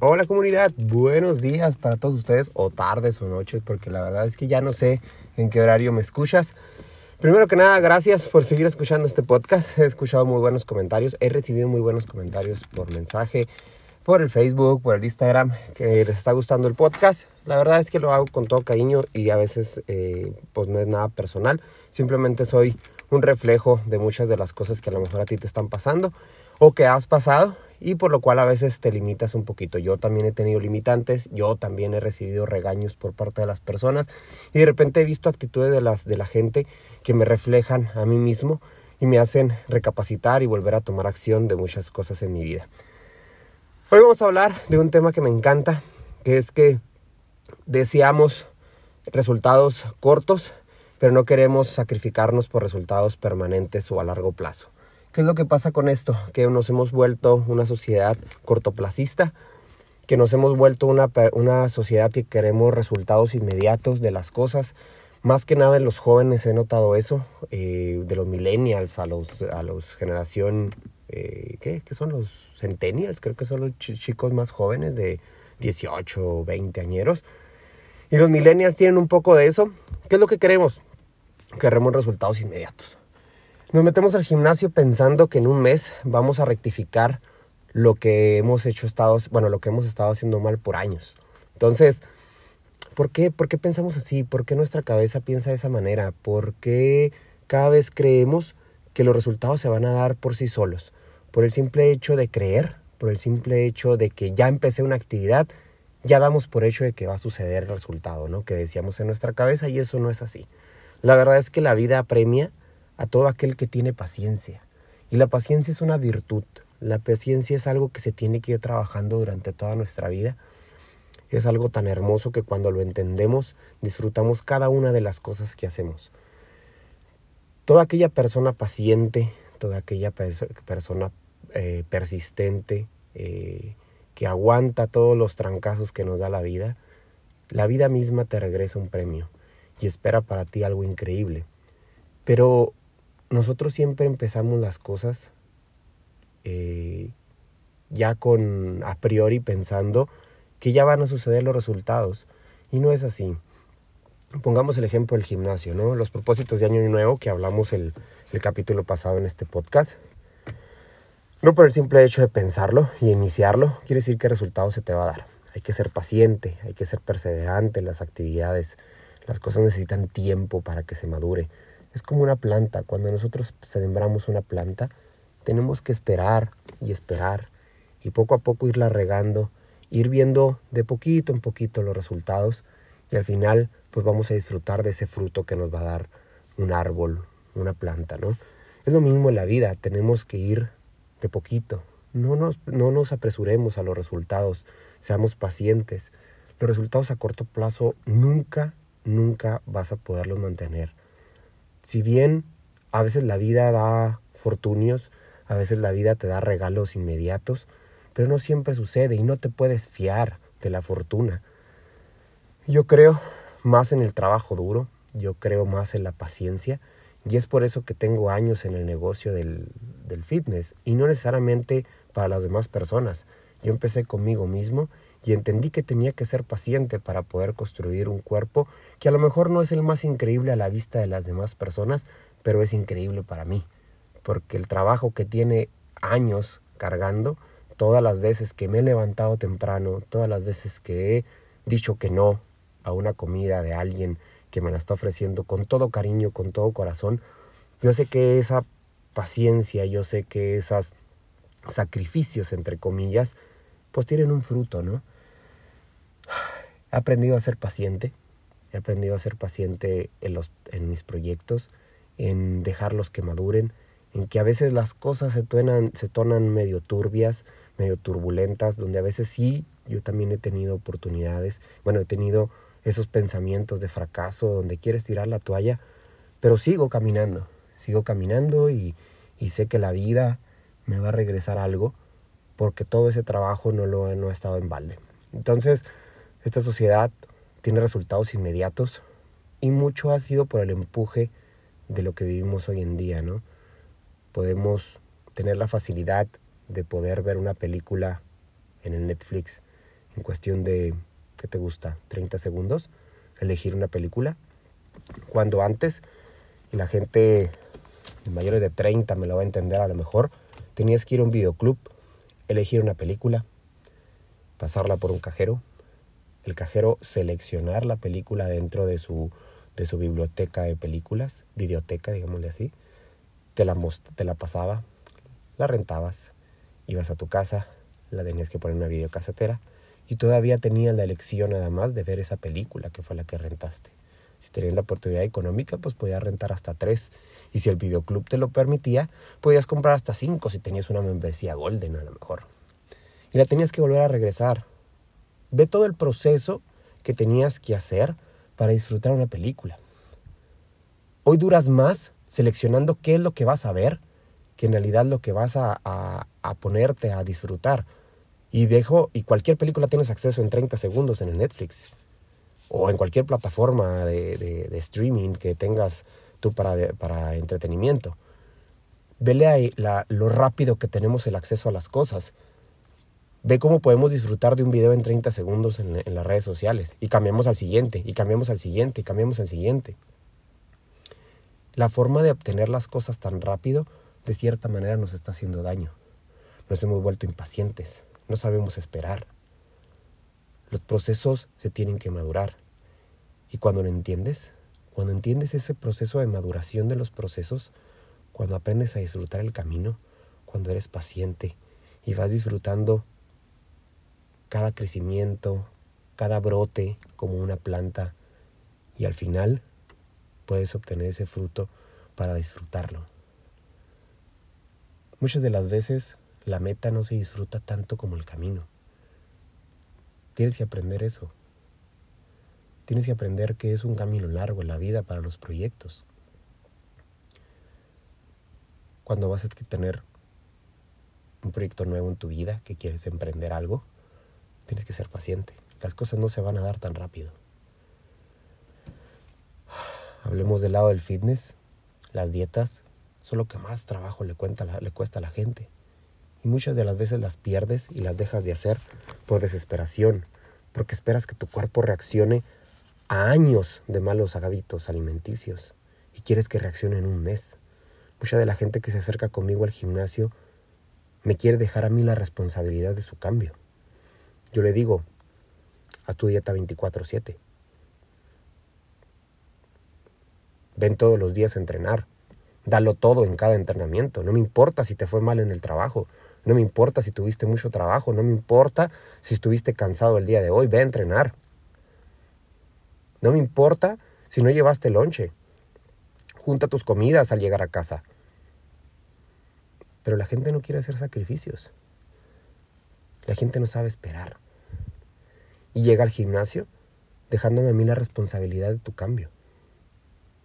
Hola comunidad, buenos días para todos ustedes, o tardes o noches, porque la verdad es que ya no sé en qué horario me escuchas. Primero que nada, gracias por seguir escuchando este podcast. He escuchado muy buenos comentarios, he recibido muy buenos comentarios por mensaje, por el Facebook, por el Instagram, que les está gustando el podcast. La verdad es que lo hago con todo cariño y a veces eh, pues no es nada personal. Simplemente soy un reflejo de muchas de las cosas que a lo mejor a ti te están pasando o que has pasado y por lo cual a veces te limitas un poquito. Yo también he tenido limitantes, yo también he recibido regaños por parte de las personas y de repente he visto actitudes de, las, de la gente que me reflejan a mí mismo y me hacen recapacitar y volver a tomar acción de muchas cosas en mi vida. Hoy vamos a hablar de un tema que me encanta, que es que deseamos resultados cortos, pero no queremos sacrificarnos por resultados permanentes o a largo plazo. ¿Qué es lo que pasa con esto? Que nos hemos vuelto una sociedad cortoplacista, que nos hemos vuelto una, una sociedad que queremos resultados inmediatos de las cosas. Más que nada en los jóvenes he notado eso, eh, de los millennials a los, a los generación, eh, ¿qué? ¿qué son los centennials? Creo que son los chicos más jóvenes de 18 o 20 añeros. Y los millennials tienen un poco de eso. ¿Qué es lo que queremos? Queremos resultados inmediatos. Nos metemos al gimnasio pensando que en un mes vamos a rectificar lo que hemos hecho estado, bueno, lo que hemos estado haciendo mal por años. Entonces, ¿por qué, ¿por qué pensamos así? ¿Por qué nuestra cabeza piensa de esa manera? ¿Por qué cada vez creemos que los resultados se van a dar por sí solos? Por el simple hecho de creer, por el simple hecho de que ya empecé una actividad, ya damos por hecho de que va a suceder el resultado, ¿no? Que decíamos en nuestra cabeza y eso no es así. La verdad es que la vida premia a todo aquel que tiene paciencia. Y la paciencia es una virtud. La paciencia es algo que se tiene que ir trabajando durante toda nuestra vida. Es algo tan hermoso que cuando lo entendemos disfrutamos cada una de las cosas que hacemos. Toda aquella persona paciente, toda aquella persona eh, persistente, eh, que aguanta todos los trancazos que nos da la vida, la vida misma te regresa un premio y espera para ti algo increíble. Pero nosotros siempre empezamos las cosas eh, ya con a priori pensando que ya van a suceder los resultados. Y no es así. Pongamos el ejemplo del gimnasio, ¿no? Los propósitos de Año Nuevo que hablamos el, capítulo pasado en este podcast. No por el simple hecho de pensarlo y iniciarlo, quiere decir que el resultado se te va a dar. Hay que ser paciente, hay que ser perseverante en las actividades. Las cosas necesitan tiempo para que se madure. Es como una planta. Cuando nosotros sembramos una planta, tenemos que esperar y esperar y poco a poco irla regando, ir viendo de poquito en poquito los resultados y al final pues vamos a disfrutar de ese fruto que nos va a dar un árbol, una planta, ¿no? Es lo mismo en la vida, tenemos que ir de poquito. No nos, no nos apresuremos a los resultados, seamos pacientes. Los resultados a corto plazo nunca, nunca vas a poderlos mantener. Si bien a veces la vida da fortunios, a veces la vida te da regalos inmediatos, pero no siempre sucede y no te puedes fiar de la fortuna. Yo creo más en el trabajo duro, yo creo más en la paciencia y es por eso que tengo años en el negocio del, del fitness y no necesariamente para las demás personas. Yo empecé conmigo mismo y entendí que tenía que ser paciente para poder construir un cuerpo que a lo mejor no es el más increíble a la vista de las demás personas, pero es increíble para mí, porque el trabajo que tiene años cargando, todas las veces que me he levantado temprano, todas las veces que he dicho que no a una comida de alguien que me la está ofreciendo con todo cariño, con todo corazón, yo sé que esa paciencia, yo sé que esos sacrificios, entre comillas, pues tienen un fruto, ¿no? He aprendido a ser paciente, he aprendido a ser paciente en, los, en mis proyectos, en dejarlos que maduren, en que a veces las cosas se, tuenan, se tornan medio turbias, medio turbulentas, donde a veces sí, yo también he tenido oportunidades, bueno, he tenido esos pensamientos de fracaso, donde quieres tirar la toalla, pero sigo caminando, sigo caminando y, y sé que la vida me va a regresar algo porque todo ese trabajo no, lo, no ha estado en balde. Entonces, esta sociedad tiene resultados inmediatos y mucho ha sido por el empuje de lo que vivimos hoy en día, ¿no? Podemos tener la facilidad de poder ver una película en el Netflix en cuestión de, ¿qué te gusta? 30 segundos, elegir una película. Cuando antes, y la gente de mayores de 30 me lo va a entender a lo mejor, tenías que ir a un videoclub, elegir una película, pasarla por un cajero, el cajero seleccionar la película dentro de su, de su biblioteca de películas, videoteca, digámosle así, te la, te la pasaba, la rentabas, ibas a tu casa, la tenías que poner en una videocasetera y todavía tenías la elección nada más de ver esa película que fue la que rentaste. Si tenías la oportunidad económica, pues podías rentar hasta tres. Y si el videoclub te lo permitía, podías comprar hasta cinco si tenías una membresía golden a lo mejor. Y la tenías que volver a regresar. Ve todo el proceso que tenías que hacer para disfrutar una película. Hoy duras más seleccionando qué es lo que vas a ver que en realidad lo que vas a, a, ponerte a disfrutar. Y dejo, y cualquier película tienes acceso en 30 segundos en el Netflix o en cualquier plataforma de, de, streaming que tengas tú para, para entretenimiento. Vele ahí la, lo rápido que tenemos el acceso a las cosas. Ve cómo podemos disfrutar de un video en 30 segundos en, en las redes sociales. Y cambiamos al siguiente, y cambiamos al siguiente, y cambiamos al siguiente. La forma de obtener las cosas tan rápido de cierta manera nos está haciendo daño. Nos hemos vuelto impacientes, no sabemos esperar. Los procesos se tienen que madurar. Y cuando lo entiendes, cuando entiendes ese proceso de maduración de los procesos, cuando aprendes a disfrutar el camino, cuando eres paciente y vas disfrutando cada crecimiento, cada brote como una planta y al final puedes obtener ese fruto para disfrutarlo. Muchas de las veces la meta no se disfruta tanto como el camino. Tienes que aprender eso. Tienes que aprender que es un camino largo en la vida para los proyectos. Cuando vas a tener un proyecto nuevo en tu vida, que quieres emprender algo, tienes que ser paciente. Las cosas no se van a dar tan rápido. Hablemos del lado del fitness, las dietas, son lo que más trabajo le cuesta a la gente. Y muchas de las veces las pierdes y las dejas de hacer por desesperación, porque esperas que tu cuerpo reaccione a años de malos hábitos alimenticios y quieres que reaccione en un mes. Mucha de la gente que se acerca conmigo al gimnasio me quiere dejar a mí la responsabilidad de su cambio. Yo le digo, haz tu dieta 24/7. Ven todos los días a entrenar. Dalo todo en cada entrenamiento. No me importa si te fue mal en el trabajo. No me importa si tuviste mucho trabajo. No me importa si estuviste cansado el día de hoy. Ve a entrenar. No me importa si no llevaste lonche. Junta tus comidas al llegar a casa. Pero la gente no quiere hacer sacrificios. La gente no sabe esperar. Y llega al gimnasio dejándome a mí la responsabilidad de tu cambio.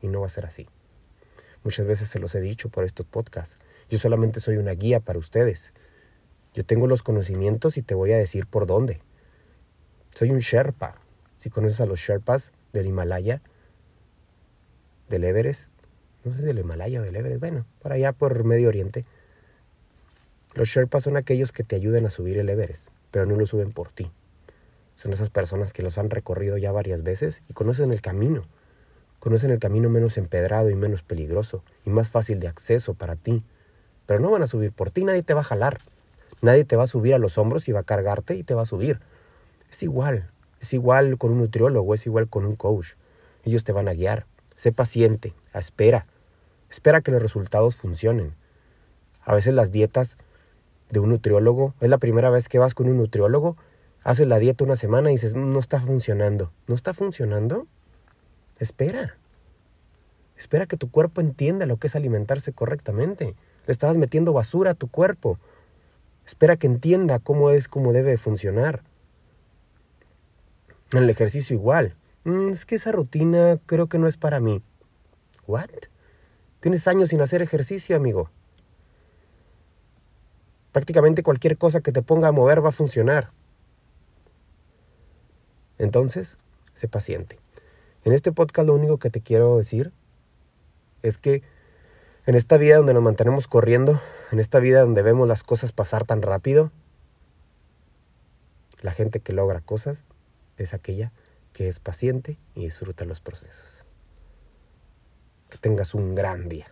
Y no va a ser así. Muchas veces se los he dicho por estos podcasts. Yo solamente soy una guía para ustedes. Yo tengo los conocimientos y te voy a decir por dónde. Soy un Sherpa. Si conoces a los Sherpas del Himalaya, del Everest, no sé del Himalaya o del Everest, bueno, por allá por Medio Oriente. Los Sherpas son aquellos que te ayudan a subir el Everest, pero no lo suben por ti. Son esas personas que los han recorrido ya varias veces y conocen el camino Conocen el camino menos empedrado y menos peligroso y más fácil de acceso para ti. Pero no van a subir por ti, nadie te va a jalar. Nadie te va a subir a los hombros y va a cargarte y te va a subir. Es igual, es igual con un nutriólogo, es igual con un coach. Ellos te van a guiar. Sé paciente, espera. Espera que los resultados funcionen. A veces las dietas de un nutriólogo, es la primera vez que vas con un nutriólogo, haces la dieta una semana y dices, no está funcionando. ¿No está funcionando? Espera. Espera que tu cuerpo entienda lo que es alimentarse correctamente. Le estabas metiendo basura a tu cuerpo. Espera que entienda cómo es, cómo debe funcionar. En el ejercicio igual. Mm, es que esa rutina creo que no es para mí. ¿What? Tienes años sin hacer ejercicio, amigo. Prácticamente cualquier cosa que te ponga a mover va a funcionar. Entonces, sé paciente. En este podcast lo único que te quiero decir es que en esta vida donde nos mantenemos corriendo, en esta vida donde vemos las cosas pasar tan rápido, La gente que logra cosas es aquella que es paciente y disfruta los procesos. Que tengas un gran día.